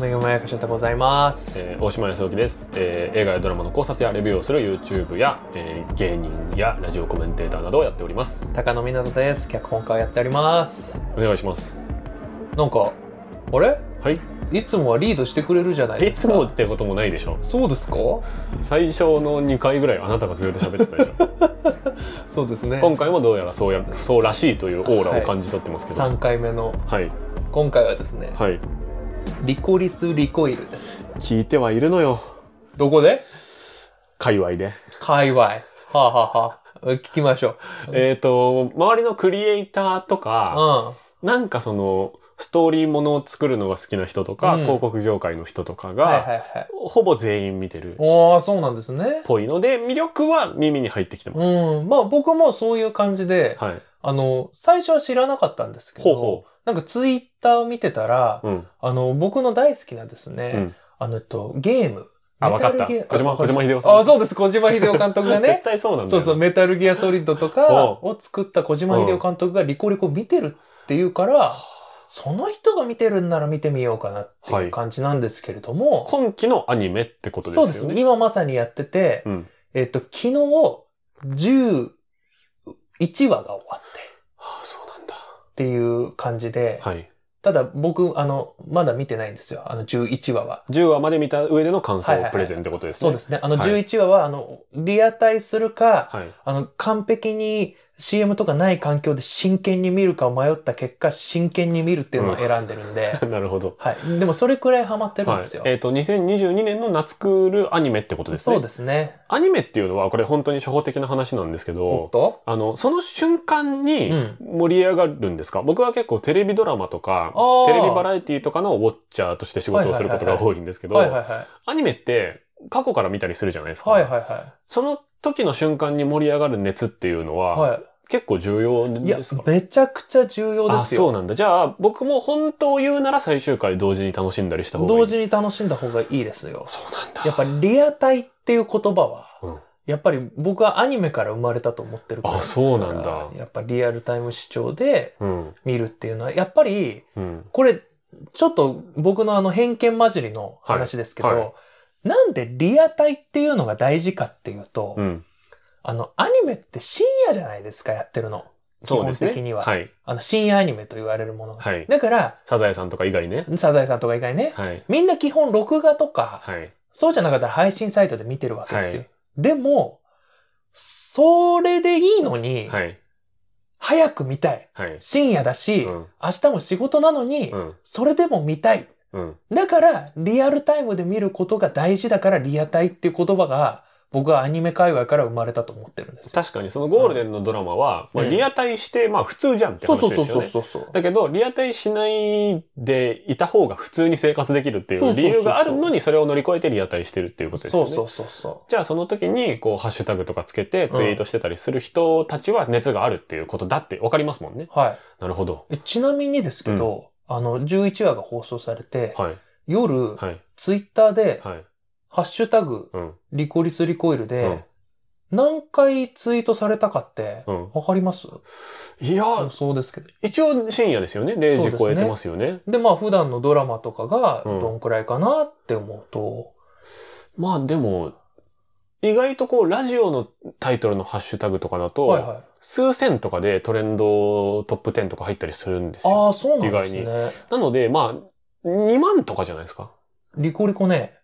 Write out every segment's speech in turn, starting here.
めぐまやかしでございます。えー大島康之です、えー映画やドラマの考察やレビューをする YouTube や、えー芸人やラジオコメンテーターなどをやっております。高野湊です。脚本家をやっております。お願いします。なんか、あれ？はい。いつもはリードしてくれるじゃないいつですか。もってこともないでしょ。そうですか？最初の2回ぐらいあなたがずっと喋ってたでしょ。そうですね。今回もどうやらそうやそうらしいというオーラを感じ取ってますけど。はい3回目の、はい、今回はですね、リコリスリコイルです。聞いてはいるのよどこで？界隈で界隈。はあ、はあはあ、聞きましょう。えっ、と周りのクリエイターとかうなんかそのストーリーものを作るのが好きな人とか、うん広告業界の人とかん。が。ほぼ全員見てるっおー、そうなんですね。ぽいので、魅力は耳に入ってきてます。うん。まあ僕もそういう感じで、はい。あの、最初は知らなかったんですけど、ほうほなんかツイッターを見てたら、うん。あの、僕の大好きなですね、うん。あの、えっと、ゲーム。あわかった小島小島秀夫さんあ、そうです。小島秀夫監督が絶ね。対そうなんだよ。そうそう、メタルギアソリッドとかおを作った小島秀夫監督がリコリコ見てるっていうから、その人が見てるんなら見てみようかなっていう感じなんですけれども、今期のアニメってことですよね。そうです。今まさにやってて、うん。えっと、昨日、11話が終わってはあ、そう。っていう感じで、はい。ただ僕、あの、まだ見てないんですよ。あの11話は。10話まで見た上での感はいはいはい想プレゼンってことですね。そうですね。あのはい11話は、あの、リアタイするか、はい。あの、完璧に CM とかない環境で真剣に見るかを迷った結果、真剣に見るっていうのを選んでるんで、なるほど。はい。でもそれくらいハマってるんはいですよ。。えっ、と、2022年の夏クールアニメってことですね。そうですね。アニメっていうのは、これ本当に初歩的な話なんですけど、と？あの、その瞬間にうん盛り上がるんですか、僕は結構テレビドラマとかテレビバラエティとかのウォッチャーとして仕事をすることが多いんですけど、はいはいはい。アニメって過去から見たりするじゃないですか。はいはいはその時の瞬間に盛り上がる熱っていうのい。は、は結構重要い。いやですか、めちゃくちゃ重要ですよ。あ、そうなんだ。じゃあ、僕も本当を言うなら最終回同時に楽しんだりした方がいい。同時に楽しんだ方がいいですよ。そうなんだ。やっぱりリアタイっていう言葉は、うんやっぱり僕はアニメから生まれたと思ってるからあそうなんだやっぱリアルタイム視聴でうん。見るっていうのは、やっぱり、うん。これ、ちょっと僕のあの偏見混じりの話ですけど、はいはいなんでリアタイっていうのが大事かっていうと、うん。あの、アニメって深夜じゃないですか、やってるの。そうですね。基本的にははい。あの、深夜アニメと言われるものが。はい。だから、サザエさんとか以外ね。サザエさんとか以外ね、はい。みんな基本録画とか、はい。そうじゃなかったら配信サイトで見てるわけですよ。はいでも、それでいいのに、はい。早く見たい。はい。深夜だし、うん。明日も仕事なのに、うん。それでも見たい。うん。だから、リアルタイムで見ることが大事だから、リアタイっていう言葉が、僕はアニメ界隈から生まれたと思ってるんですよ。確かにそのゴールデンのドラマは、まあ、うんリアタイして、まあ普通じゃんって話ですよね。そうそうそうそう。だけど、リアタイしないでいた方が普通に生活できるっていそう理由があるのに、それを乗り越えてリアタイしてるっていうことですよね。そうそうそうそじゃあその時に、こう、ハッシュタグとかつけてツイートしてたりする人たちは熱があるっていうことだってわかりますもんね。う。はい。なるほど。えちなみにですけど、あの、11話が放送されて、はい。夜、はい。ツイッターで、はい。ハッシュタグ、うん。リコリスリコイルうんで、何回ツイートされたかって、うん。わかります？いや、そうですけど。一応深夜ですよね。0時超えてますよね。で、まあ普段のドラマとかがうんどんくらいかなって思うと、まあでも、意外とこう、ラジオのタイトルのハッシュタグとかだと、はいはい。数千とかでトレンドトップ10とか入ったりするんですよ。ああ、そうなんです意ね。なので、まあ、2万とかじゃないですか。リコリコね、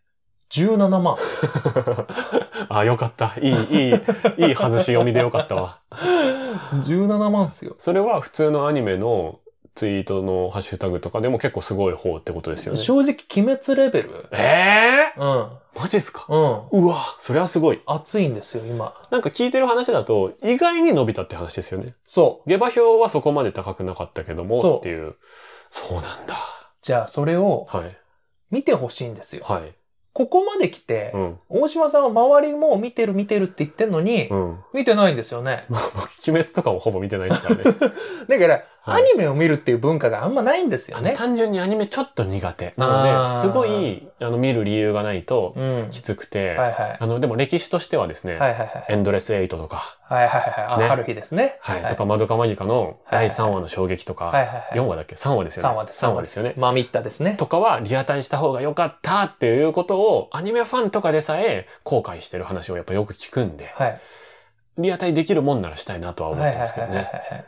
17万。あ、よかった。いい、いい、いい外し読みでよかったわ。17万っすよ。それは普通のアニメのツイートのハッシュタグとかでも結構すごい方ってことですよね。正直、鬼滅レベル。ええうん。マジっすか？うん。うわ、それはすごい。熱いんですよ、今。なんか聞いてる話だと、意外に伸びたって話ですよね。そ下馬評はそこまで高くなかったけども、っていう。そうなんだ。う。じゃあ、それをはい。見てほしいんですよ。はい。ここまで来てう、ん。大島さんは周りも見てる見てるって言ってんのにう、ん。見てないんですよね。まあ、僕鬼滅とかもほぼ見てないですからね。だから、アニメを見るっていう文化があんまないんですよね。単純にアニメちょっと苦手。なので、すごい、あの、見る理由がないとうん。きつくて、はいはい。あの、でも歴史としてはですね、はいはいはい。エンドレスエイトとか、はいはいはい。あ、ねある日ですね。はい、はいとか、マドカマギカの第3話の衝撃とか、はいはいはい。4話だっけ ?3 話ですよね。3話です。3話ですよね。マミッタですね。とかはリアタイした方が良かったっていうことをアニメファンとかでさえ後悔してる話をやっぱよく聞くんで、はい。リアタイできるもんならしたいなとは思っはいてはいはいはいますけどね。はい。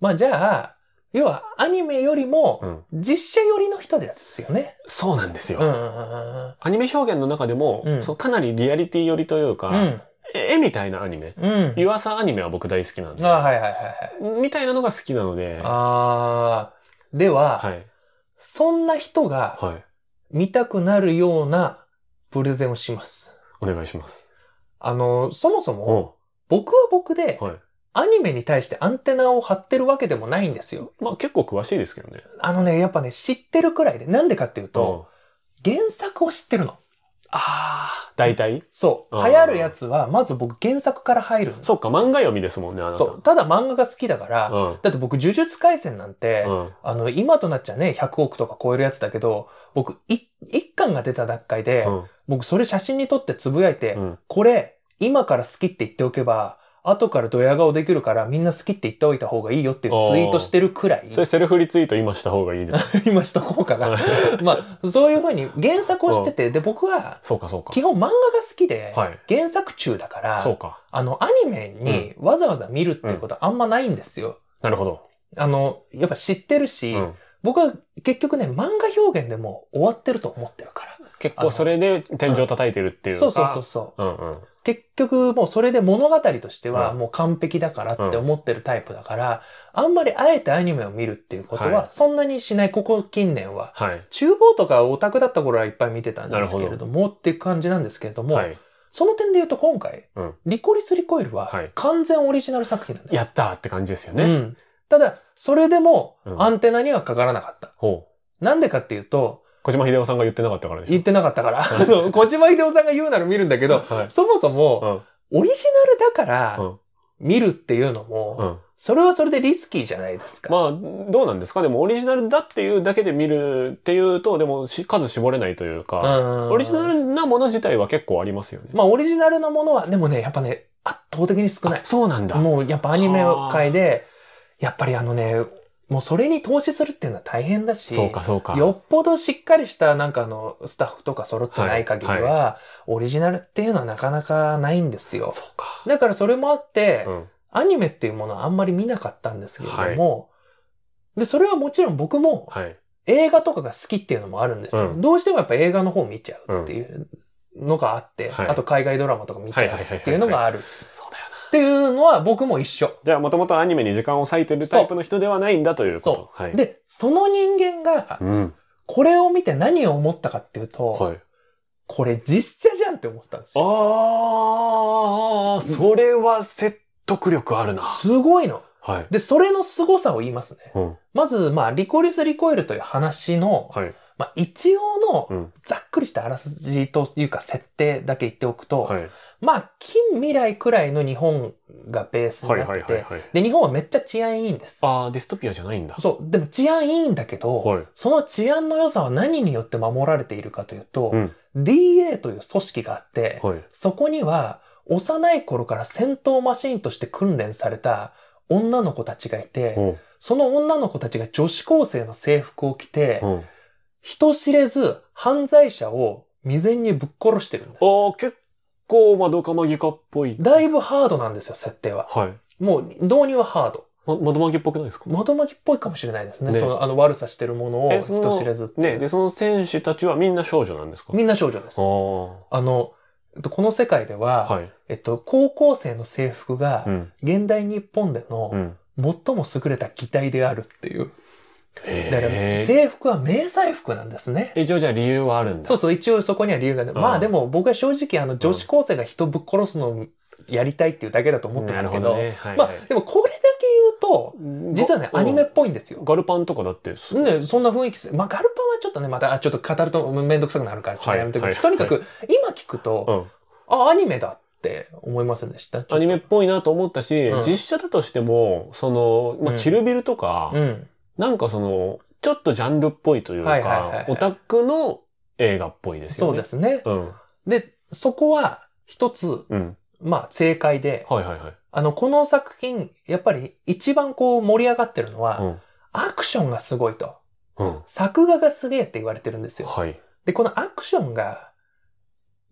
まあじゃあ、要はアニメよりもうん、実写寄りの人ですよね。そうなんですよ。うんうんうんアニメ表現の中でも、うんそうかなりリアリティ寄りというか、うん。絵みたいなアニメ。うん。湯浅アニメは僕大好きなんで、あはいはいはいはい。みたいなのが好きなので、あーでは、はい。そんな人がはい。見たくなるようなプレゼンをします。お願いします。あの、そもそも、お僕は僕で、はい。アニメに対してアンテナを張ってるわけでもないんですよ。まあ結構詳しいですけどね。あのね、やっぱね、知ってるくらいで。なんでかっていうと、うん原作を知ってるの。ああ、大体？そう。流行るやつは、まず僕原作から入る。そっか、漫画読みですもんね、あなた。そう。ただ漫画が好きだから、うん。だって僕、呪術廻戦なんて、うん。あの、今となっちゃね、100億とか超えるやつだけど、僕、い一巻が出た段階で、うん僕、それ写真に撮ってつぶやいて、うん。これ、今から好きって言っておけば、後からドヤ顔できるからみんな好きって言っておいた方がいいよっていうツイートしてるくらい、それセルフリツイート今した方がいいです。今しとこうかな。まあ、そういうふうに原作を知ってて、で、僕はそうか、そうか。基本漫画が好きで、はい。原作中だから、そうか。あの、アニメにわざわざ見るっていうことはあんまないんですよ。なるほど。あの、やっぱ知ってるし、うん。僕は結局ね、漫画表現でもう終わってると思ってるから。結構それで天井叩いてるっていうか。そうそうそうそう。うんうん。結局もうそれで物語としてはうんもう完璧だからって思ってるタイプだから、あんまりあえてアニメを見るっていうことははいそんなにしない、ここ近年は。はい。厨房とかオタクだった頃はいっぱい見てたんですけれども、っていう感じなんですけれども、はい。その点で言うと今回、うんリコリス・リコイルははい完全オリジナル作品なんです。やったーって感じですよね。うん。ただ、それでもうんアンテナにはかからなかった。なんでかっていうと、小島秀夫さんが言ってなかったからでしょ。言ってなかったから、あの小島秀夫さんが言うなら見るんだけど、はい。そもそも、うん。オリジナルだからうん、見るっていうのも、うん。それはそれでリスキーじゃないですか。まあ、どうなんですか？でもオリジナルだっていうだけで見るっていうと、でもし数絞れないというか、うんオリジナルなもの自体は結構ありますよね。まあ、オリジナルのものは、でもね、やっぱね、圧倒的に少ないあ。そうなんだ。もう、やっぱアニメ界で、やっぱりあのね、もうそれに投資するっていうのは大変だし、そうか、そうか。よっぽどしっかりしたなんかあの、スタッフとか揃ってない限りは、はいオリジナルっていうのはなかなかないんですよ。そうか。だからそれもあって、うん。アニメっていうものはあんまり見なかったんですけれども、で、それはもちろん僕もはい。映画とかが好きっていうのもあるんですよ。うんどうしてもやっぱ映画の方見ちゃうっていうのがあって、はいあと海外ドラマとか見ちゃうっていうのがある。っていうのは僕も一緒。じゃあ、もともとアニメに時間を割いてるタイプの人ではないんだということ。そうはい。、で、その人間がうん。これを見て何を思ったかっていうと、はい。これ実写じゃんって思ったんですよ。ああ、それは説得力あるな。すごいの。はい。で、それの凄さを言いますね。うん。まず、まあ、リコリス・リコイルという話の、はい。まあ、一応のうん。ざっくりしたあらすじというか設定だけ言っておくと、はい。まあ、近未来くらいの日本がベースにはいなってて。で、日本はめっちゃ治安いいんです。ああ、ディストピアじゃないんだ。そう。でも治安いいんだけど、はい。その治安の良さは何によって守られているかというと、うん DA という組織があって、はい。そこには幼い頃から戦闘マシンとして訓練された女の子たちがいて、うん。その女の子たちが女子高生の制服を着て、うん。人知れず犯罪者を未然にぶっ殺してるんです。ああ、結構、まどかまぎかっぽい。だいぶハードなんですよ、設定は。はい。もう導入はハード。ま、まどまぎっぽくないですか？窓巻きっぽいかもしれないですね。ねそのあの悪さしてるものを人知れずってね、で、その選手たちはみんな少女なんですか？みんな少女ですあ。あ。あの、えっとこの世界では、はい。えっと、高校生の制服がう、ん。現代日本でのうん。最も優れた擬態であるっていう。へだから、え。制服は迷彩服なんですね。一応じゃあ理由はあるんだ。そうそう、一応そこには理由がある。うんまあでも僕は正直あの女子高生が人ぶっ殺すのをやりたいっていうだけだと思ってますけど、なるほどね。はい、まあはいでもこれだけ言うと、実はね、アニメっぽいんですよ。ガルパンとかだって、ね、そんな雰囲気する。まあガルパンはちょっとね、また、あちょっと語るとめんどくさくなるから、ちょっとやめてくれ。はいとにかく、今聞くと、うん。あ、アニメだって思いませんでした？アニメっぽいなと思ったし、うん実写だとしても、その、まあ、うんキルビルとか、うん。なんかその、ちょっとジャンルっぽいというはいはいはいはい、かオタクの映画っぽいですよね。そうですね。うん。で、そこは一つ、うん。まあ正解で、はいはいはい。あの、この作品、やっぱり一番こう盛り上がってるのは、うん。アクションがすごいと。うん。作画がすげえって言われてるんですよ。はい。で、このアクションが、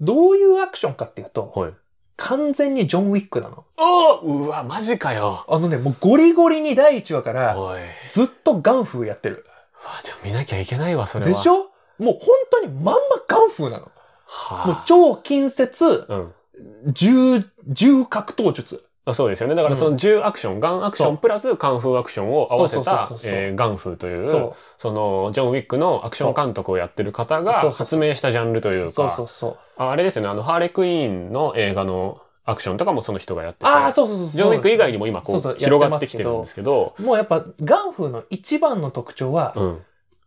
どういうアクションかっていうと、はい。完全にジョン・ウィックなの。あうわ、マジかよ。あのね、もうゴリゴリに第1話からおい。ずっとガンフーやってる。うわじゃあ見なきゃいけないわ、それは。でしょ？もう本当にまんまガンフーなの。はあ。もう超近接、うん。重、重格闘術。あそうですよね。だからその銃アクション、ガンアクションプラスカンフーアクションを合わせたえーガンフーという、そそのジョン・ウィックのアクション監督をやってる方が発明したジャンルというう。か、そうそうそう。ああれですよね、あの、ハーレクイーンの映画のアクションとかもその人がやってて、ああ、そうそうそう。ジョン・ウィック以外にも今こう広がってきてるんですけど、もうやっぱガンフーの一番の特徴は、うん。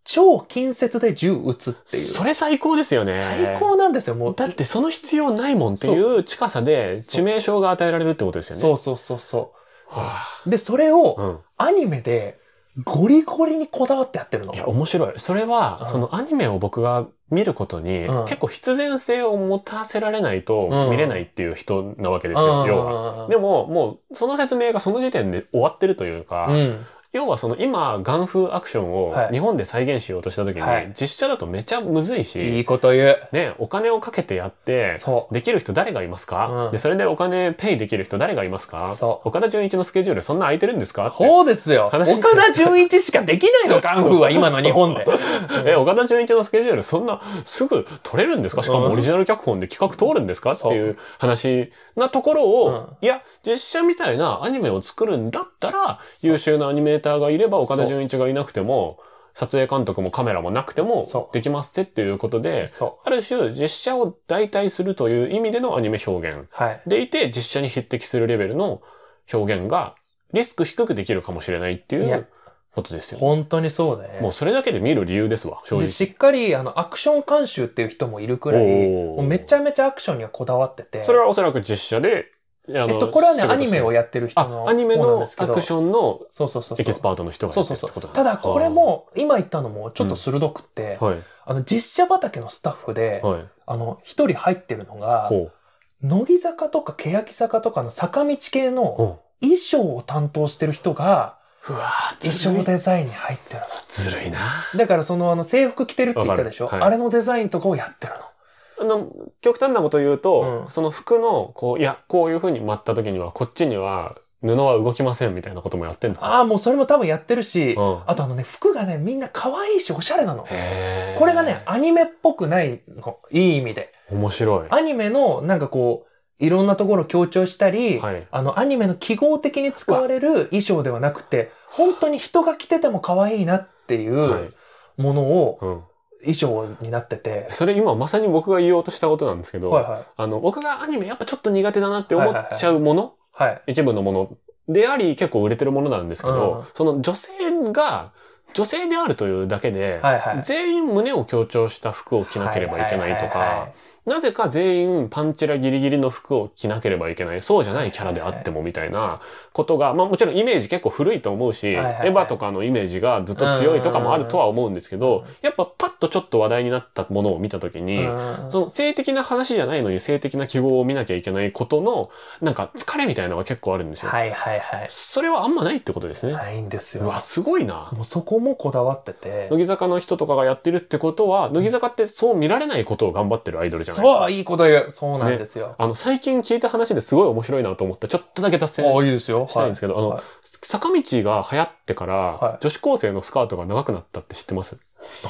超近接で銃撃つっていう。それ最高ですよね。最高なんですよ、もう。だってその必要ないもんっていう近さで致命傷が与えられるってことですよね。そうそうそうそはう。で、それあをうん。アニメでゴリゴリにこだわってやってるのい。や、面白い。それは、うんそのアニメを僕が見ることに、うん結構必然性を持たせられないとうん見れないっていう人なわけですよ、要は。はでも、もう、その説明がその時点で終わってるというか、うん。要はその今、ガン風アクションをはい。日本で再現しようとした時に、はい。実写だとめちゃむずいし、いいこと言う。ね、お金をかけてやって、そう。できる人誰がいますか、うん。で、それでお金ペイできる人誰がいますか？そう。岡田純一のスケジュールそんな空いてるんですか？って。そうですよ。話岡田純一しかできないの、ガンフーは今の日本で。え、岡田純一のスケジュールそんなすぐ取れるんですか？しかもうんオリジナル脚本で企画通るんですか？っていう話なところを、うん。いや、実写みたいなアニメを作るんだったら、優秀なアニメーターがいれば岡田純一がいなくても、撮影監督もカメラもなくてもできますってっていうことで、そある種実写を代替するという意味でのアニメ表現。でいて、実写に匹敵するレベルの表現がリスク低くできるかもしれないっていうことですよ。本当にそうね。もうそれだけで見る理由ですわ、正直。で、しっかり、あの、アクション監修っていう人もいるくらい、めちゃめちゃアクションにはこだわってて。それはおそらく実写で、えっと、これはね、アニメをやってる人のあ、アニメのアクションのそうそうそうそう。エキスパートの人がやってそうそうそう。るってことただ、これ、も、今言ったのもちょっと鋭くって、はい、あの、実写畑のスタッフで、はい、あの、一人入ってるのが、ほ乃木坂とか欅坂とかの坂道系う。のほ衣装を担当してる人が、う。うわぁ、衣装。デザインに入ってるずるいな。の。だからそのあの制服着てるって言ったでしょ、はいあれのデザインとかをやってるの。あの、極端なこと言うと、うんその服の、こう、いや、こういう風に巻った時には、こっちには布は動きませんみたいなこともやってんの。ああ、もうそれも多分やってるし、うん。あとあのね、服がね、みんな可愛いしおしゃれなの。へーこれがね、、アニメっぽくないの。いい意味で。面白い。アニメのなんかこう、いろんなところを強調したり、はい。あの、アニメの記号的に使われる衣装ではなくて、本当に人が着てても可愛いなっていはうものをうん。衣装になってて、それ今まさに僕が言おうとしたことなんですけど、はいはい。あの、僕がアニメやっぱちょっと苦手だなって思っちゃうもの、はい。一部のものであり結構売れてるものなんですけど、うんその女性が女性であるというだけで、はいはい。全員胸を強調した服を着なければいけないとははかは、なぜか全員パンチラギリギリの服を着なければいけない、そうじゃないキャラであってもみたいなことが、まあもちろんイメージ結構古いと思うし、エヴァとかのイメージがずっと強いとかもあるとは思うんですけど、やっぱパッとちょっと話題になったものを見たときに、うんその性的な話じゃないのに性的な記号を見なきゃいけないことの、なんか疲れみたいなのが結構あるんですよ。はいはいはい。それはあんまないってことですね。ないんですようわ、。すごいな。もうそこもこだわってて。乃木坂の人とかがやってるってことは、乃木坂ってそう見られないことを頑張ってるアイドルじゃないですか。そう、いいこと言う。そうなんですよ。あの、最近聞いた話ですごい面白いなと思って、ちょっとだけ脱線ああ、いいですよ。したいんですけど、あの、はい坂道が流行ってから、はい女子高生のスカートが長くなったって知ってます？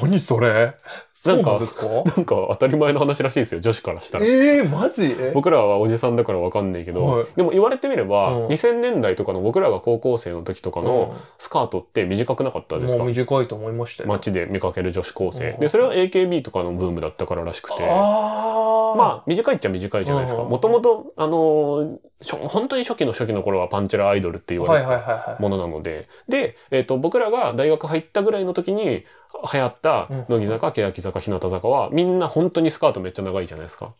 何それ？そうなんですか？なんか当たり前の話らしいですよ、女子からしたら。ええマジ？僕らはおじさんだからわかんないけど、はいでも言われてみれば、うん2000年代とかの僕らが高校生の時とかのスカートって短くなかったですか、もう短いと思いましたよ。街で見かける女子高生。うんで、それは AKB とかのブームだったかららしくて。ああ。まあ、短いっちゃ短いじゃないですか。うんもともと、あのーしょ本当に初期の初期の頃はパンチラアイドルって言わはいれてたはいはいはい。ものなので。で、えっ、と、僕らが大学入ったぐらいの時に流行ったうん乃木坂、欅坂、日向坂は、みんな本当にスカートめっちゃ長いじゃないですか。は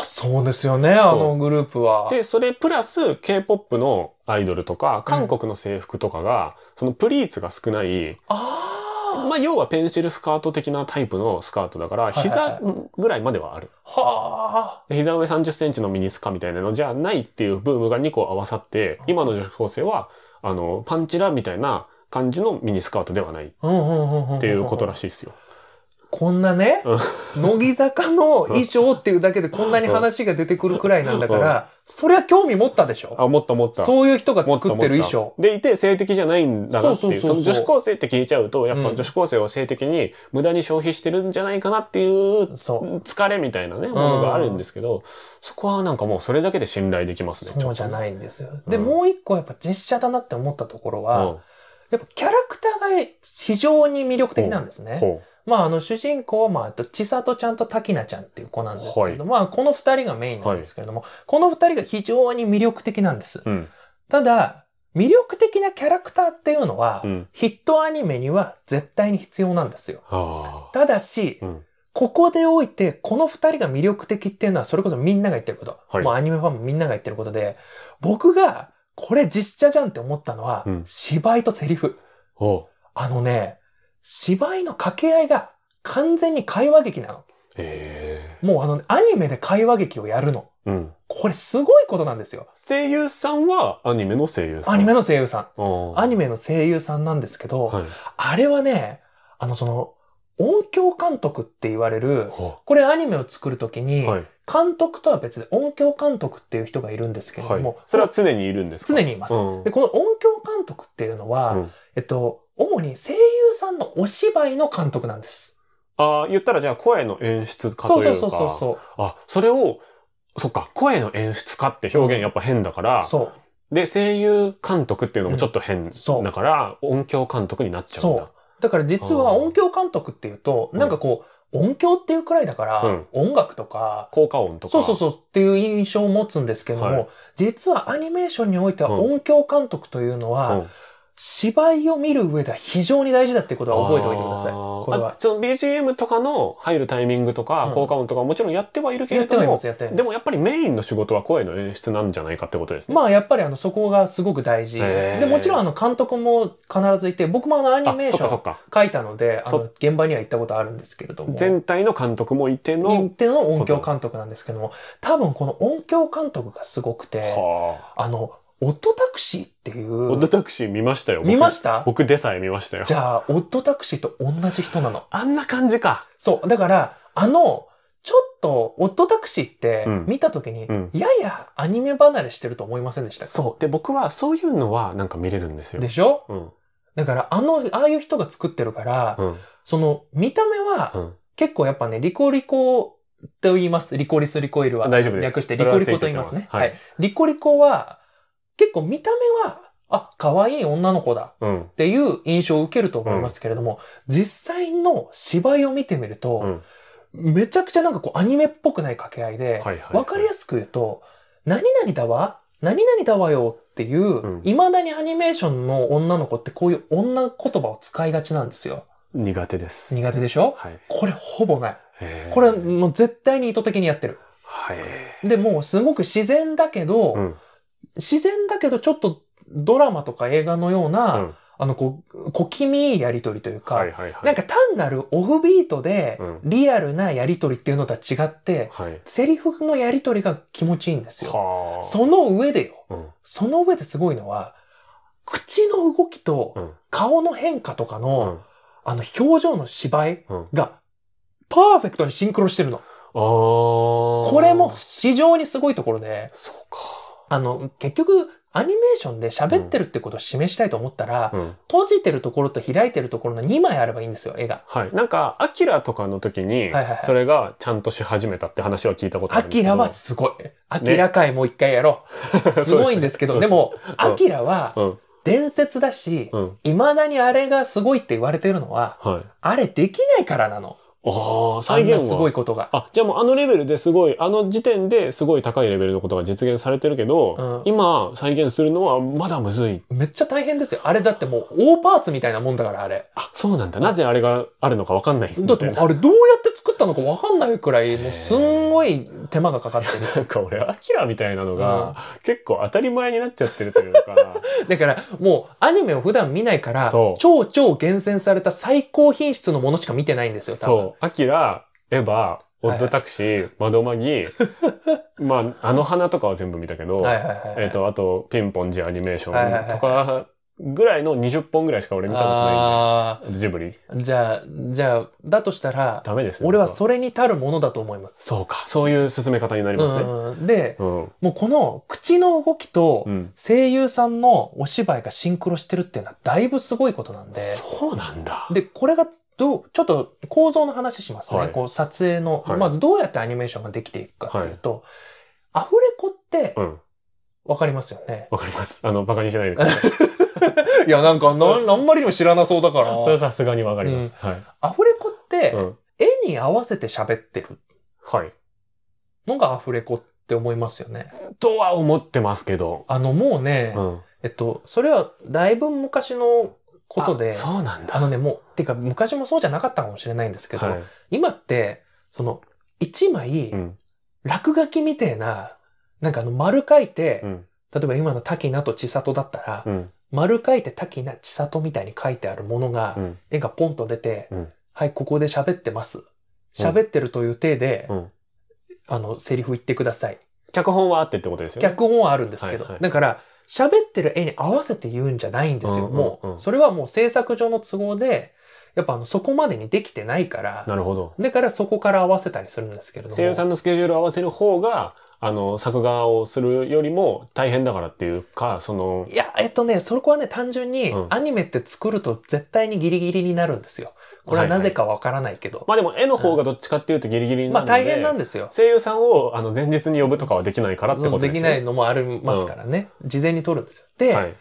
あ、そうですよね、あのグループは。で、それプラス K-POP のアイドルとか、韓国の制服とかが、そのプリーツが少ない、あまあ要はペンシルスカート的なタイプのスカートだから、はいはい膝ぐらいまではある。あ。はで膝上30センチのミニスカみたいなのじゃないっていうブームが2個合わさって、今の女子高生は、あの、パンチラみたいな感じのミニスカートではないっ。ていうことらしいですよ。こんなね、乃木坂の衣装っていうだけでこんなに話が出てくるくらいなんだから、そりゃ興味持ったでしょ？あ、もっともっと。そういう人が作ってる衣装。でいて性的じゃないんだなっていう。そうそうそう女子高生って聞いちゃうと、やっぱうん女子高生は性的に無駄に消費してるんじゃないかなっていうそう。疲れみたいなね、ものがあるんですけど、そこはなんかもうそれだけで信頼できますね。そうじゃい。ないんですよ。で、うんもう一個やっぱ実写だなって思ったところは、うんやっぱキャラクターが非常に魅力的なんですね。ほまあ、あの、主人公は、まあ、あと、千里ちゃんと滝菜ちゃんっていう子なんですけれども、まあ、この二人がメインなんですけれども、この二人が非常に魅力的なんです。う。うん。ただ、魅力的なキャラクターっていうのは、うん。ヒットアニメには絶対に必要なんですよ。あただしあ。、うん。ここでおいて、この二人が魅力的っていうのは、それこそみんなが言ってること。はいもうアニメファンもみんなが言ってることで、僕が、これ実写じゃんって思ったのは、うん芝居とセリフ。おうあのね、芝居の掛け合いが完全に会話劇なの。へもうあの、アニメで会話劇をやるの。え。うん。これすごいことなんですよ。声優さんはアニメの声優さん。アニメの声優さん。のアニメの声優さんなんですけど、はい。あれはね、あのその、音響監督って言われる、ほこれアニメを作るときに。監督とは別で音響監督っていう人がいるんですけれどはいも、。それは常にいるんですか？常にいます。うんで、この音響監督っていうのは、うんえっと、主に声優さんのお芝居の監督なんです。ああ、言ったらじゃあ声の演出家というか。そうそうそうそう。あ、それを、そっか、声の演出家って表現やっぱ変だから、そう。で、声優監督っていうのもちょっと変そうだから、音響監督になっちゃうんだ。だから実は音響監督っていうと、うん。なんかこう、音響っていうくらいだから、うん。音楽とか、効果音とか。そうそうそうっていう印象を持つんですけども、はい。実はアニメーションにおいてはうん。音響監督というのは、うん芝居を見る上では非常に大事だっていうことは覚えておいてください。これはあその BGM とかの入るタイミングとか、うん効果音とかはもちろんやってはいるけれどもやってはいます、、やってはいます。でもやっぱりメインの仕事は声の演出なんじゃないかってことですね。まあやっぱりあのそこがすごく大事。で、もちろんあの監督も必ずいて、僕もあのアニメーション。書いたので、あその現場には行ったことあるんですけれども。全体の監督もいての、一定の音響監督なんですけども、多分この音響監督がすごくて、はあの、オットタクシーっていあ。オッう、ドタクシー見ましたよ。僕見ました？僕でさえ見ましたよ。じゃあ、オットタクシーと同じ人なの。あんな感じか。そう。だから、あの、ちょっと、オットタクシーってうん見たときに、うんややアニメ離れしてると思いませんでしたかそう。で、僕はそういうのはなんか見れるんですよ。でしょ？うん。だから、あの、ああいう人が作ってるから、うん。その、見た目は、うん。結構やっぱね、リコリコと言います。リコリスリコイルは。大丈夫です略してリコリコと言いますね。すはいはい。リコリコは、結構見た目は、あ、可愛い女の子だうん。っていう印象を受けると思いますけれども、実際の芝居を見てみると、うん。めちゃくちゃなんかこうアニメっぽくない掛け合いで、はいはい。わかりやすく言うと、何々だわ何々だわよっていう、うん未だにアニメーションの女の子ってこういう女言葉を使いがちなんですよ。苦手です。苦手でしょ？はい。これほぼない。これもう絶対に意図的にやってる。はい。で、もうすごく自然だけど、うん。自然だけどちょっとドラマとか映画のような、うんあの、こう、小気味いいやりとりというか、はいはいはい。なんか単なるオフビートでうんリアルなやりとりっていうのとは違って、はい。セリフのやりとりが気持ちいいんですよ。はあ。その上でよ。うん。その上ですごいのは、口の動きとうん顔の変化とかうの、ん。あの表情の芝居うんが、パーフェクトにシンクロしてるの。これも非常にすごいところで、そうか。あの、結局、アニメーションで喋ってるってことを示したいと思ったら、うん。閉じてるところと開いてるところの2枚あればいいんですよ、絵が。はい。なんか、アキラとかの時にそれがちゃんとし始めたって話は聞いたことあアるんですけど。キラはすごい。アキラ回もう一回やろう。すごいんですけど、そうでも、うんアキラはうん。伝説だし、うん。未だにあれがすごいって言われてるのは、はい。あれできないからなの。ああ、あ再現は。すごいことが。あ、じゃあもうあのレベルですごい、あの時点ですごい高いレベルのことが実現されてるけど、うん今再現するのはまだむずい。めっちゃ大変ですよ。あれだってもう大パーツみたいなもんだから、あれ。あ、そうなんだ。なぜあれがあるのかわかんない。だってあれどうやって作作ったのかわかんないくらい、もうすんごい手間がかかってる。なんか俺、アキラみたいなのが、結構当たり前になっちゃってるというか、だから、もうアニメを普段見ないから超超厳選された最高品質のものしか見てないんですよ、多分。そう、アキラ、エヴァ、オッドタクシー、窓マギ、まあ、あの花とかは全部見たけど、はいはいはい。えっ、と、あと、ピンポンジアニメーシはいはいはいョンとかぐらいの20本ぐらいしか俺見たことないんあで、ジブリ。あ、じゃあ、じゃあ、だとしたら、ダメですね。俺はそれに足るものだと思います。そうか。そういう進め方になりますね。うん、で、うん。もうこの口の動きとうん。声優さんのお芝居がシンクロしてるっていうのはだいぶすごいことなんで。そうなんだ。で、これがどう、ちょっと構造の話しますね。はいこう撮影の、はいまずどうやってアニメーションができていくかっていうと、アフレコってうん。わかりますよね。わかります。あの、バカにしないでください。いや、なんかな、あんまりにも知らなそうだからそれはさすがにわかります。はい。アフレコって、うん。絵に合わせて喋ってるはい。のがアフレコって思いますよね。とは思ってますけど。あの、もうね、うん。えっと、それはだいぶ昔のことで、あそうなんだ。あのね、もう、てか昔もそうじゃなかったかもしれないんですけど、はい。今って、その、一枚う、ん。落書きみてえな、なんかあの丸書いて、うん。例えば今の滝名と千里だったら、うん。丸書いて滝名、千里みたいに書いてあるものが、うん。絵がポンと出て、うんはい、ここで喋ってます。喋ってるという体で、うん。あの、セリフ言ってください。脚本はあってってことですよね。脚本はあるんですけど、はいはいだから、喋ってる絵に合わせて言うんじゃないんですよ。うんうんうんもう、それはもう制作上の都合で、やっぱあの、そこまでにできてないから、なるほど。だからそこから合わせたりするんですけれども。声優さんのスケジュールを合わせる方が、あの、作画をするよりも大変だからっていうか、その、いや、えっとね、そこはね、単純にうん、アニメって作ると絶対にギリギリになるんですよ。これはなぜかわからないけど。まあでも絵の方がどっちかっていうとギリギリになるので、まあ大変なんですよ。声優さんをあの前日に呼ぶとかはできないからってことですね。できないのもありますからね。事前に撮るんですよ。で、はい。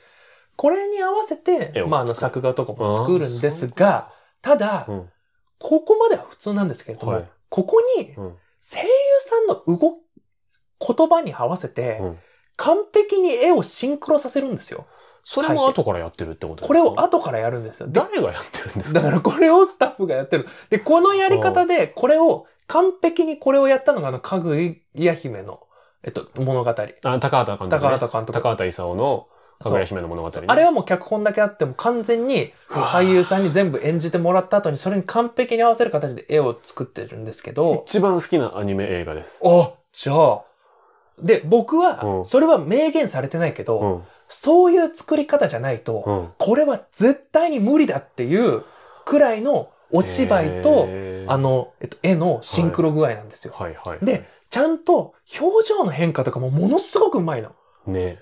これに合わせてまあ、あの、作作画とかも作るんですが、ただ、うん。ここまでは普通なんですけれども、はいここにうん。声優さんの動き、言葉に合わせて、うん。完璧に絵をシンクロさせるんですよ。それも後からやってるってことですかこれを後からやるんですよ。で誰がやってるんですか？だからこれをスタッフがやってる。で、このやり方で、これを、完璧にこれをやったのが、あの、かぐや姫の、えっと、物語。あ、高畑監督、ね。高畑監督高畑勲のかぐや姫の物語、ね。あれはもう脚本だけあっても完全に俳優さんに全部演じてもらった後にそれに完璧に合わせる形で絵を作ってるんですけど、一番好きなアニメ映画です。あ、じゃあ、で、僕うは、んそれは明言されてないけど、うん。そういう作り方じゃないと、うん。これは絶対に無理だっていうくらいのお芝居と、あ、の、えっと、絵のシンクロ具合なんですよ。はいはい。で、ちゃんと表情の変化とかもものすごくうまいの。ね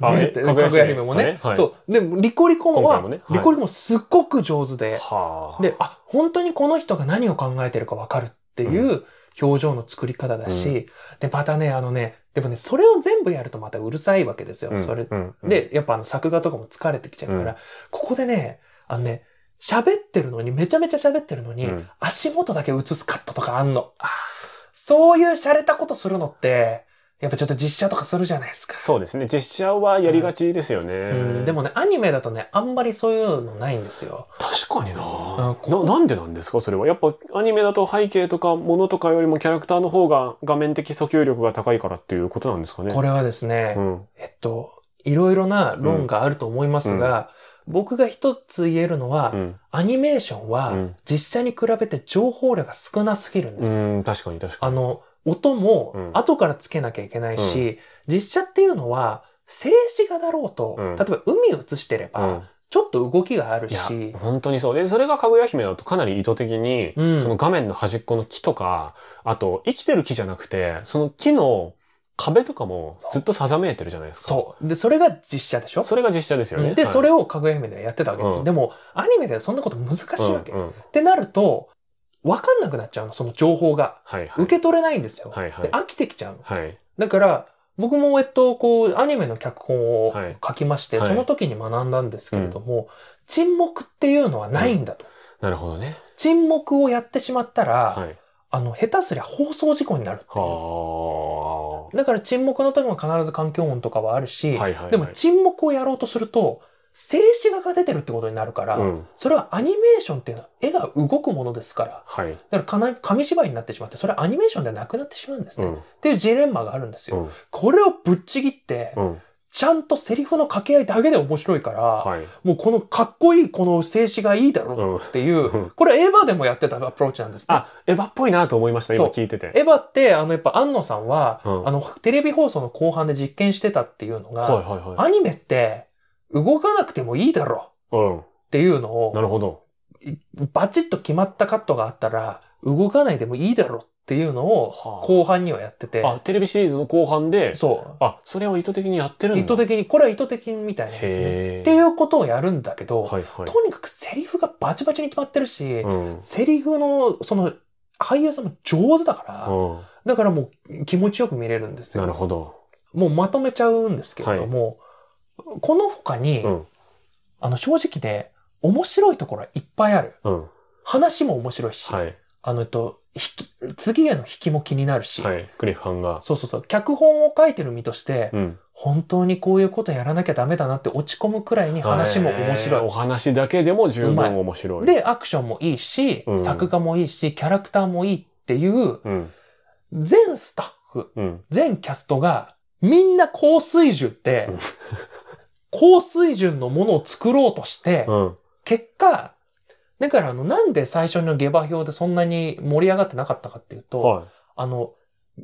ねってかぐや姫もね。はい、そう。でも、リコリコは、ね？はいリコリコもすっごく上手で、はあ。で、あ、本当にこの人が何を考えてるかわかるっていう表情の作り方だし、で、またね、あのね、でもね、それを全部やるとまたうるさいわけですよ。うん、それ。うん、で、やっぱあの作画とかも疲れてきちゃうから、うんここでね、あのね、喋ってるのに、めちゃめちゃ喋ってるのに、うん足元だけ映すカットとかあんの。そういう洒落たことするのって、やっぱちょっと実写とかするじゃないですか。そうですね。実写はやりがちですよね。うん、でもね、アニメだとね、あんまりそういうのないんですよ。確かになうんな。なんでなんですかそれは。やっぱアニメだと背景とか物とかよりもキャラクターの方が画面的訴求力が高いからっていうことなんですかね。これはですね、うん。えっと、いろいろな論があると思いますが、僕が一つ言えるのは、うん。アニメーションはうん実写に比べて情報量が少なすぎるんです。うん、確かに確かに。あの、音もうん後からつけなきゃいけないし、実写っていうのは静止画だろうと、うん例えば海映してれば、うん。ちょっと動きがあるし、、本当にそう。で、それがかぐや姫だとかなり意図的に、うんその画面の端っこの木とか、あと、生きてる木じゃなくて、その木の壁とかもずっとさざめいてるじゃないですか。そう。で、それが実写でしょ？それが実写ですよね。うんで、はいそれをかぐや姫ではやってたわけです。うんでも、アニメではそんなこと難しいわけ。うんうんってなると、わかんなくなっちゃうの、その情報が。はいはい。受け取れないんですよ。はいはいで、飽きてきちゃうの。はい。だから、僕も、えっと、こう、アニメの脚本をはい書きまして、はいその時に学んだんですけれども、沈黙っていうのはないんだと。なるほどね。沈黙をやってしまったら、はい。あの、下手すりゃ放送事故になるっていうはだから沈黙の時も必ず環境音とかはあるし、あ。はいはいはい。でも沈黙をやろうとすると、静止画が出てるってことになるから、うん。それはアニメーションっていうのは絵が動くものですから、はい。だから紙芝居になってしまって、それはアニメーションではなくなってしまうんですね。っうん。ていうジレンマがあるんですよ。うん。これをぶっちぎって、うん。ちゃんとセリフの掛け合いだけで面白いから、はい。もうこのかっこいいこの静止がいいだろうん。っていう、うんこれエヴァでもやってたアプローチなんですって。あ、エヴァっぽいなと思いました、今聞いてて。エヴァって、あの、やっぱ安野さんは、うんあの、テレビ放送の後半で実験してたっていうのが、はいはいはい。アニメって動かなくてもいいだろうん。っていうのを、なるほど。バチッと決まったカットがあったら、動かないでもいいだろっていうのをはあ後半にはやってて、あ、テレビシリーズの後半で、そあ、それを意図的にやってるう。んだ。意図的に、これは意図的みたいなんですね。っていうことをやるんだけど、はいはい。とにかくセリフがバチバチに決まってるし、うん。セリフの、その、俳優さんも上手だから、うん。だからもう気持ちよく見れるんですよ。なるほど。もうまとめちゃうんですけれども、この他に、うん。あの、正直で、面白いところはいっぱいある。うん。話も面白いし、はい。あの、えっと、引き、次への引きも気になるし、はい。クリフハンガー。そうそうそう、脚本を書いてる身として、うん。本当にこういうことやらなきゃダメだなって落ち込むくらいに話も面白い。お話だけでも十分面白い。、で、アクションもいいし、うん作画もいいし、キャラクターもいいっていう、うん。全スタッフ、うん。全キャストが、みんな高水準でうん、高水準のものを作ろうとして、うん。結果、だからあの、なんで最初の下馬評でそんなに盛り上がってなかったかっていうと、はい。あの、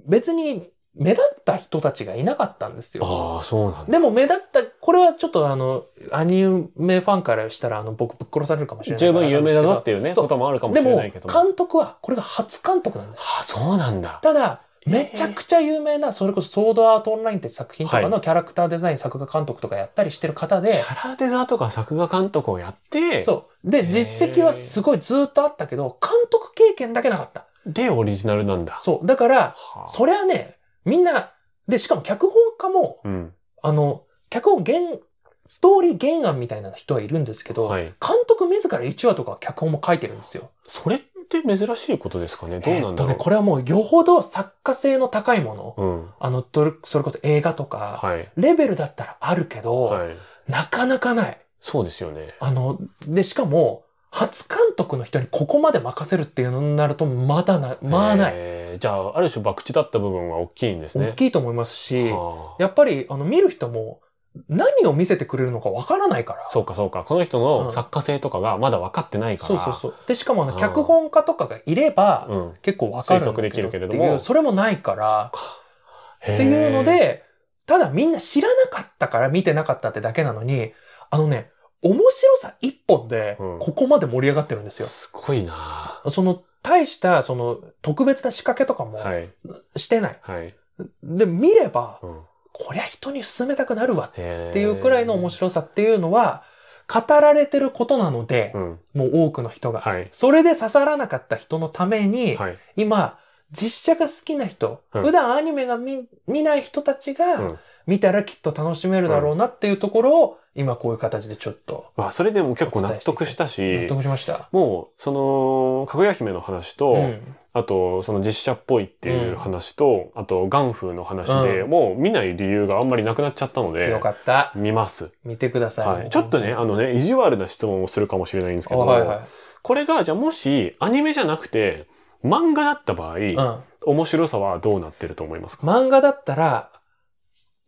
別に目立った人たちがいなかったんですよ。ああ、そうなんだ。でも目立った、これはちょっとあの、アニメファンからしたらあの、僕ぶっ殺されるかもしれない十分有名だぞっていうね、そうこともあるかもしれないけども。監督は、これが初監督なんです。はあ、そうなんだ。ただ、めちゃくちゃ有名な、それこそソードアートオンラインって作品とかはのキャラクターデザイン作画監督とかやったりしてる方キで、ャラデザとか作画監督をやって、そう。で、実績はすごいずっとあったけど、監督経験だけなかった。でオリジナルなんだ。そう。だから、はあそりゃね、みんな、で、しかも脚本家も、うん。あの、脚本原、ストーリー原案みたいな人はいるんですけど、はい。監督自ら1話とか脚本も書いてるんですよ。それって珍しいことですかね？どうなんだろう、えーっとね、これはもうよほど作家性の高いもの、うん。あの、それこそ映画とか、はい。レベルだったらあるけど、はい。なかなかない。そうですよね。あの、で、しかも、初監督の人にここまで任せるっていうのになると、まだな、まあない。えーじゃあ、ある種博打だった部分は大きいんですね。大きいと思いますし、はあやっぱり、あの、見る人も、何を見せてくれるのかわからないから。そうかそうか。この人の作家性とかがまだ分かってないから。そうそうそう。で、しかもあの、うん脚本家とかがいれば、うん。結構わかるんだ推測できるけれどもそれもないから、っっていうの、で、ただみんな知らなかったから見てなかったってだけなのに、あのね、面白さ一本でうん、ここまで盛り上がってるんですよ。すごいなその、大した、その、特別な仕掛けとかもはい。してない。はい。で、見れば、うん。こりゃ人に勧めたくなるわっっていうくらいの面白さっていうのは、語られてることなのでう、ん。もう多くの人が。はい。それで刺さらなかった人のために、はい。今、実写が好きな人、うん普段アニメが見見ない人たちうがん、見たらきっと楽しめるだろうなっていうところを、今こういう形でちょっとわ、それでも結構納得した納し、得しました？もう、その、かぐや姫の話と、うん。あと、その実写っぽいっていう話と、あと、ガンフーの話で、うもう見ない理由があんまりなくなっちゃったので、よかった。見ます。見てください。はい。ちょっとね、あのね、意地悪な質問をするかもしれないんですけあど、はいはい。これが、じゃあもし、アニメじゃなくて、漫画だった場合、うん。面白さはどうなってると思いますか？漫画だったら、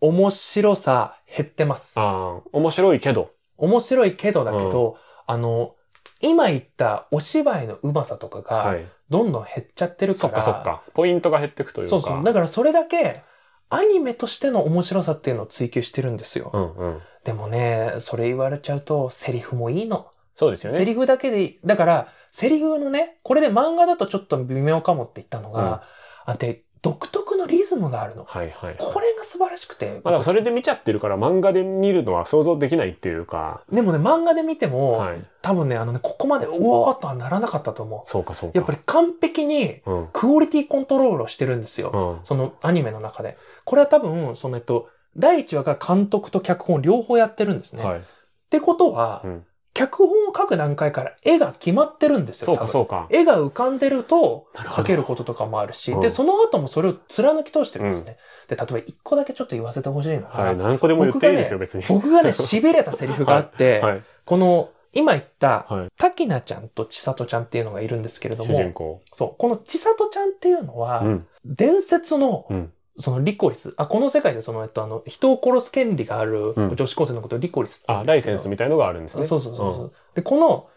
面白さ減ってます。ああ、面白いけど。面白いけどだけど、あの、今言ったお芝居のうまさとかが、はい。どんどん減っちゃってるかそっら。かそっか。ポイントが減っていくというか。そうそう。だからそれだけ、アニメとしての面白さっていうのを追求してるんですよ。うんうん。でもね、それ言われちゃうと、セリフもいいの。そうですよね。セリフだけでいい。だから、セリフのね、これで漫画だとちょっと微妙かもって言ったのが、あで、独特のリズムがあるの。はいはい。これが素晴らしくて。まあ、だからそれで見ちゃってるから漫画で見るのは想像できないっていうか。でもね、漫画で見ても、はい。多多分ね、あのね、ここまで、うおーっとはならなかったと思そうかそうか。う。やっぱり完璧に、うん。クオリティコントロールをしてるんですよ。うん。そのアニメの中で。これは多分、そのえっと、第1話が監督と脚本両方やってるんですね。はい。ってことは、うん脚本を書く段階から絵が決まってるんですよ。そうか、そうか。絵が浮かんでると書けることとかもあるし、うんで、その後もそれを貫き通してるんですね。で、例えば一個だけちょっと言わせてほしいのが、はい。何個でも言っていいですよ、別に。僕がね、痺 れたセリフがあって、はい。この、今言った、はい。滝菜ちゃんと千里ちゃんっていうのがいるんですけれど主人も、公。そう、この千里ちゃんっていうのは、うん。伝説の、うん。そのリコリス、あ、この世界でその、えっと、あの、人を殺す権利があるうん女子高生のことをリコリスって言うあ、んですけどライセンスみたいのがあるんですね。そうそうそうそう。で、この、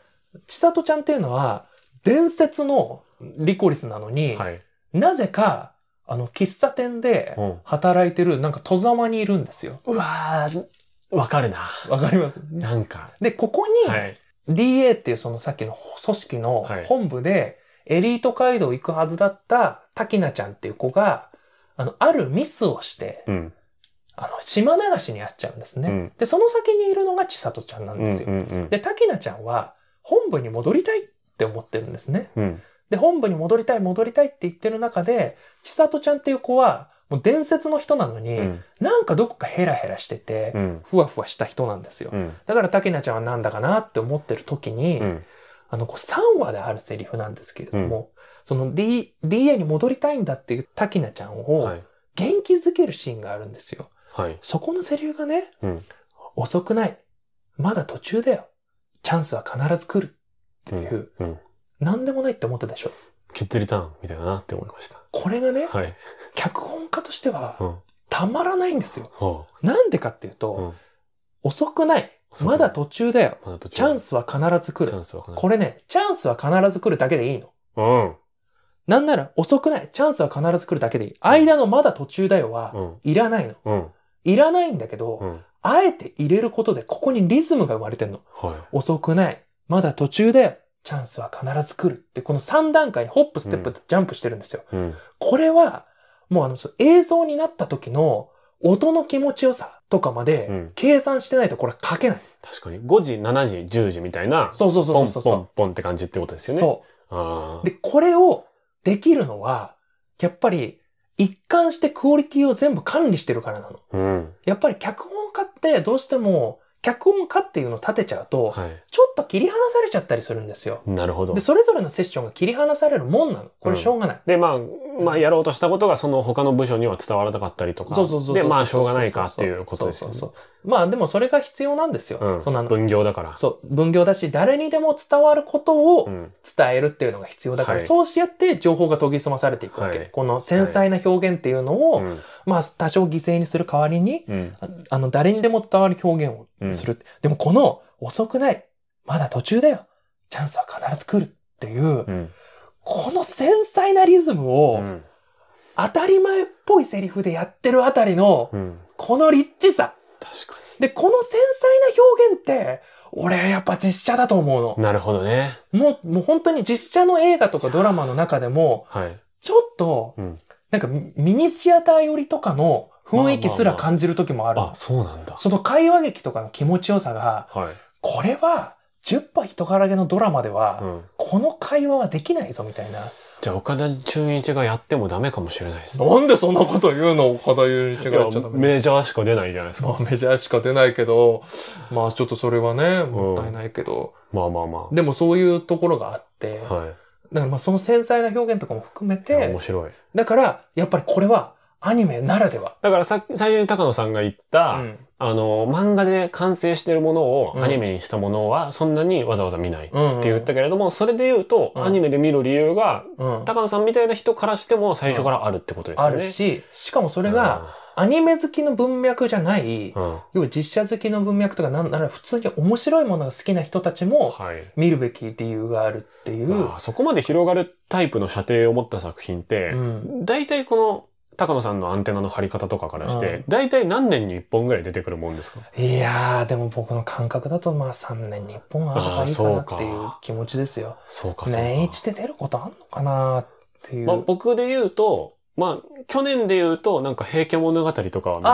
千里ちゃんっていうのは、伝説のリコリスなのに、うんはい。なぜか、あの、喫茶店でうん働いてる、なんか、戸ざまにいるんですよ。うわー、わかるな。わかります？なんか。で、ここに、はい DA っていうそのさっきの組織のはい本部で、エリート街道行くはずだった滝菜ちゃんっていう子が、あの、あるミスをして、うん。あの、島流しにあっちゃうんですね。うんで、その先にいるのが千里ちゃんなんうん。ですよ。うん。うん。で、滝菜ちゃんは、本部に戻りたいって思ってるんですね。うん。で、本部に戻りたい、戻りたいって言ってる中で、千里ちゃんっていう子は、もう伝説の人なのに、うん。なんかどこかヘラヘラしてて、うん。ふわふわした人なんですよ。うん。だから、滝菜ちゃんはなんだかなって思ってる時に、うん。あの、こう3話であるセリフなんですけれども、その D、DA に戻りたいんだっていう滝菜ちゃんをはい。元気づけるシーンがあるんですよ。はい。そこのセリフがね、うん遅くない。まだ途中だよ。チャンスは必ず来るっていう、うん。なんでもないって思ったでしょ。キッズリターンみたいだなって思いました。これがね、はい。脚本家としてはうん。たまらないんですよ。ほなんでかっていうと、う。うん。遅くない。まだ途中だよ。チャンスは必ず来る。これね、チャンスは必ず来るだけでいいの。うん。なんなら遅くない。チャンスは必ず来るだけでいい。間のまだ途中だよは、うん。いらないの。うん。いらないんだけど、うん。あえて入れることでここにリズムが生まれてんの。はい。遅くない。まだ途中だよ。チャンスは必ず来るって、この3段階にホップ、ステップ、ジャンプしてるんですよ。うん。これは、もうあの、映像になった時の音の気持ちよさとかまでうん計算してないとこれ書けない。確かに。5時、7時、10時みたいな、そうそうそうそうそう。ポンポンって感じってことですよね。そう。で、これをできるのは、やっぱり一貫してクオリティを全部管理してるからなの。うん。やっぱり脚本家ってどうしても、脚本家っていうのを立てちゃうと、はい。ちょっと切り離されちゃったりするんですよ。なるほどで、。それぞれのセッションが切り離されるもんなの。これしょうがない。で、まあ、まあ、やろうとしたことがその他の部署には伝わらなかったりとか。そうそうそう。で、まあ、しょうがないかっていうことですよね。そうそうそう。まあでもそれが必要なんですよ。うん。そん。分業だから。そう、分業だし、誰にでも伝わることをうん。伝えるっていうのが必要だから、はいそうしやって情報が研ぎ澄まされていくわけ。はいこの繊細な表現っていうのを、うん。まあ多少犠牲にする代わりに、うん。ああの、誰にでも伝わる表現をする。でもこの、遅くない。まだ途中だよ。チャンスは必ず来るっていう、うん。この繊細なリズムを、うん。当たり前っぽいセリフでやってるあたりの、うん。このリッチさ。確かで、この繊細な表現って、俺やっぱ実写だと思うのに。。なるほどね。もう、もう本当に実写の映画とかドラマの中でも、はい。ちょっと、うんなんかミミニシアター寄りとかの雰囲気すら感じる時もある。あ、そうなんだ。その会話劇とかの気持ちよさが、はい。これは、10羽人柄げのドラマでは、うん。この会話はできないぞみたいな。じゃあ、岡田准一がやってもダメかもしれないですね。なんでそんなこと言うの？岡田祐一いやメジャーしか出ないじゃないですか。まあメジャーしか出ないけど、まあちょっとそれはね、もったいないけど、まあまあまでもそういうところがあって、あ。はい。だからまあその繊細な表現とかも含めいやて面、白い。だからやっぱりこれはアニメならでは。だからさ、最初に高野さんが言った、うんあの、漫画で完成してるものをうんアニメにしたものはそんなにわざわざ見ないってうん言ったけれども、それで言うと、うんアニメで見る理由が、うん高野さんみたいな人からしても最初からあるってことですよあね。るし、しかもそれが、アニメ好きの文脈じゃない、うん、うん。要は実写好きの文脈とかなんなら普通に面白いものが好きな人たちもはい。見るべき理由があるっていう。ああそこまで広がるタイプの射程を持った作品って、うん大体この高野さんのアンテナの張り方とかからしうんて、大体何年に1本ぐらい出てくるもんですか？いやー、でも僕の感覚だとまあ3年に1本あればいいかなっていう気持ちですよ。そうか、そうか。年一で出ることあんのかなっていう。まあ、僕で言うと、まあ、去年で言うと、なんか平家物語とかはみんな、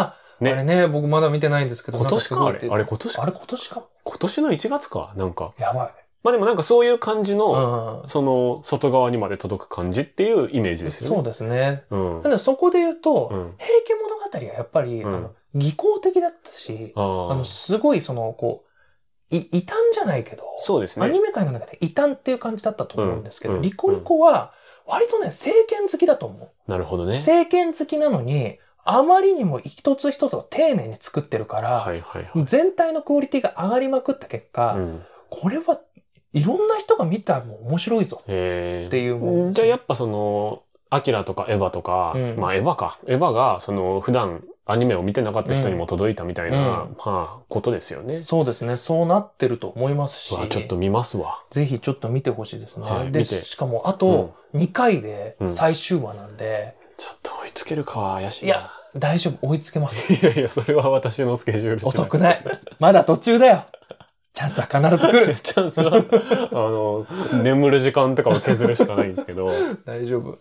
あー、ねあれね、僕まだ見てないんですけど、今年かあれ？あれ今年あれ今年か？今年の1月か？なんか。やばい。まあでもなんかそういう感じの、うん。その、外側にまで届く感じっていうイメージですよね。そうですね。うん。ただそこで言うと、うん。平家物語はやっぱり、うんあの、技巧的だったし、あの、すごいその、こう、い異端じゃないけど、そうですね。アニメ界の中で異端っていう感じだったと思うんですけど、うんリコリコは割とね、政権好きだと思う。なるほどね。政権好きなのに、あまりにも一つ一つを丁寧に作ってるから、はいはいはい。全体のクオリティが上がりまくった結果、うんこれはいろんな人が見たらもう面白いぞえーっていうもんじゃあやっぱその、アキラとかエヴァとか、うんまあエヴァか。エヴァが、その、普段アニメを見てなかった人にも届いたみたいな、うんまあ、ことですよね。そうですね。そうなってると思いますしう、わちょっと見ますわ。ぜひちょっと見てほしいですね。で、はい見てしかもあと2回でうん最終話なんで、ちょっと追いつけるかは怪しいいや、大丈夫、追いつけます。いやいや、それは私のスケジュール。遅くない。まだ途中だよ。チャンスは必ず来る。チャンスは、あの、眠る時間とかを削るしかないんですけど。大丈夫。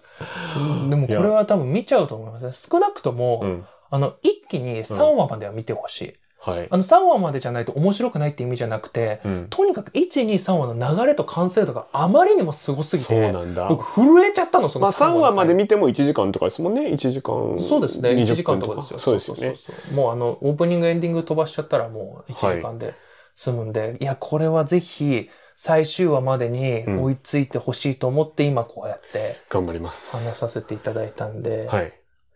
でもこれは多分見ちゃうと思いますね。少なくとも、うん。あの、一気に3話までは見てほしい。はい。あの、3話までじゃないと面白くないって意味じゃなくて、うん。とにかく1、2、3話の流れと完成度があまりにもすごすぎそうて、なんだ。僕震えちゃったの、そのまあ3話まで見見ても1時間とかですもんね。1時間。そうですね。1 20時間分とかですよ。そうですよね。もうあの、オープニング、エンディング飛ばしちゃったらもう1時間で済むんで、い、や、これはぜひ最終話までに追いついてほしいと思って今こうやって頑張ります。話させていただいたんで、はい。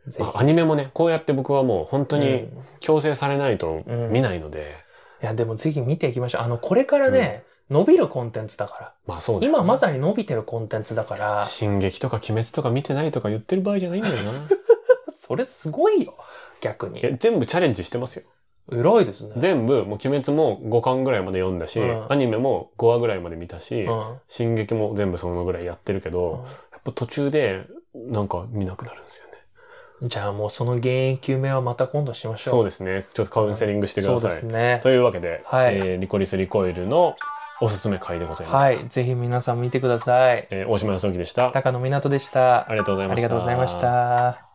ぜひ。まあアニメもね、こうやって僕はもう本当にうん強制されないと見ないので、いや、でもぜひ見ていきましょう。あの、これからね、伸びるコンテンツだから。まあそうだよ今まさに伸びてるコンテンツだから、進撃とか鬼滅とか見てないとか言ってる場合じゃないんだよな。それすごいよ。逆に全部チャレンジしてますよ。偉いですね。全部、もう鬼滅も5巻ぐらいまで読んだし、うんアニメも5話ぐらいまで見たし、うん。進撃も全部そのぐらいやってるけど、やっぱ途中でなんか見なくなるんですよね。じゃあもうその原因究明はまた今度しましょう。そうですね。ちょっとカウンセリングしてください。そうですね。というわけで、はいえーリコリスリコイルのおすすめ回でございました。はい。ぜひ皆さん見てください。えー大島康之でした。高野湊でした。ありがとうございました。ありがとうございました。